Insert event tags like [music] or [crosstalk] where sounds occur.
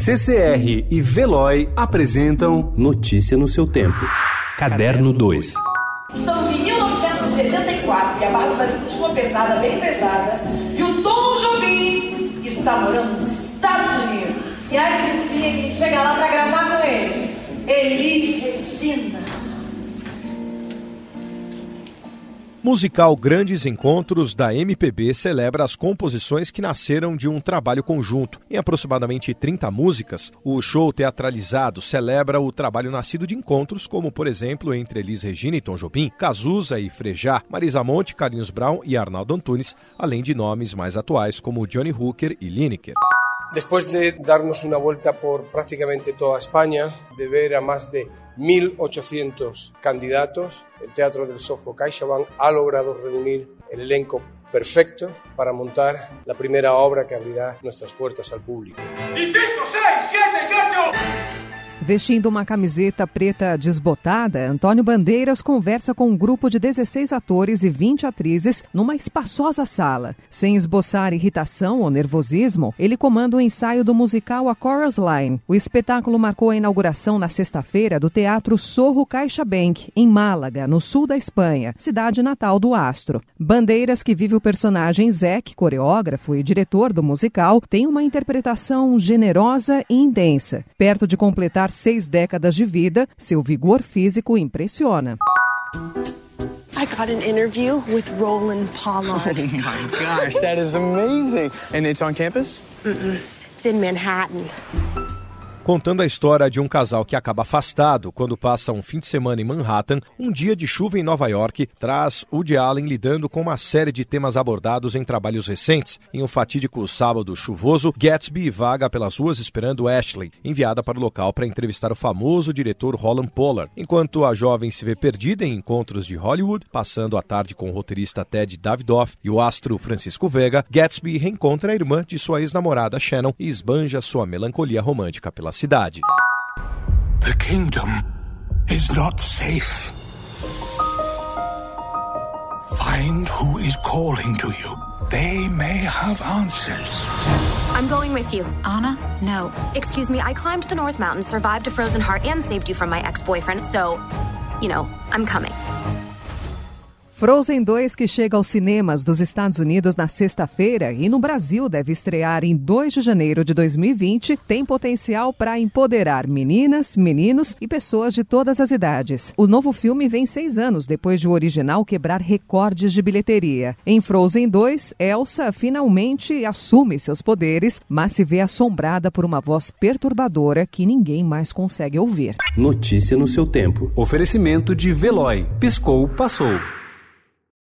CCR e Veloy apresentam Notícia no seu tempo. Caderno 2. Estamos em 1974 e a barra Brasil continua pesada, bem pesada. E o Tom Jobim está morando nos Estados Unidos. E a gente queria que chega lá para gravar com Musical Grandes Encontros da MPB celebra as composições que nasceram de um trabalho conjunto. Em aproximadamente 30 músicas, o show teatralizado celebra o trabalho nascido de encontros, como por exemplo entre Elis Regina e Tom Jobim, Cazuza e Frejá, Marisa Monte, Carlinhos Brown e Arnaldo Antunes, além de nomes mais atuais como Johnny Hooker e Lineker. Después de darnos una vuelta por prácticamente toda España, de ver a más de 1.800 candidatos, el Teatro del Sofo CaixaBank ha logrado reunir el elenco perfecto para montar la primera obra que abrirá nuestras puertas al público. Y 5, 6, 7 y 8. Vestindo uma camiseta preta desbotada, Antônio Bandeiras conversa com um grupo de 16 atores e 20 atrizes numa espaçosa sala. Sem esboçar irritação ou nervosismo, ele comanda o ensaio do musical A Chorus Line. O espetáculo marcou a inauguração na sexta-feira do Teatro Sorro Caixa Bank, em Málaga, no sul da Espanha, cidade natal do astro. Bandeiras, que vive o personagem Zek, coreógrafo e diretor do musical, tem uma interpretação generosa e intensa. Perto de completar seis décadas de vida, seu vigor físico impressiona. I got an interview with Roland Pollard. [laughs] Oh my gosh, that is amazing. And it's on campus? Mm-mm. It's in Manhattan contando a história de um casal que acaba afastado quando passa um fim de semana em Manhattan, um dia de chuva em Nova York, traz Woody Allen lidando com uma série de temas abordados em trabalhos recentes. Em um fatídico sábado chuvoso, Gatsby vaga pelas ruas esperando Ashley, enviada para o local para entrevistar o famoso diretor Roland Pollard. Enquanto a jovem se vê perdida em encontros de Hollywood, passando a tarde com o roteirista Ted Davidoff e o astro Francisco Vega, Gatsby reencontra a irmã de sua ex-namorada Shannon e esbanja sua melancolia romântica pela cidade. The kingdom is not safe. Find who is calling to you. They may have answers. I'm going with you. Anna? No. Excuse me, I climbed the North Mountain, survived a frozen heart, and saved you from my ex boyfriend, so, you know, I'm coming. Frozen 2, que chega aos cinemas dos Estados Unidos na sexta-feira e no Brasil deve estrear em 2 de janeiro de 2020, tem potencial para empoderar meninas, meninos e pessoas de todas as idades. O novo filme vem seis anos depois de o original quebrar recordes de bilheteria. Em Frozen 2, Elsa finalmente assume seus poderes, mas se vê assombrada por uma voz perturbadora que ninguém mais consegue ouvir. Notícia no seu tempo. Oferecimento de Veloy. Piscou, passou.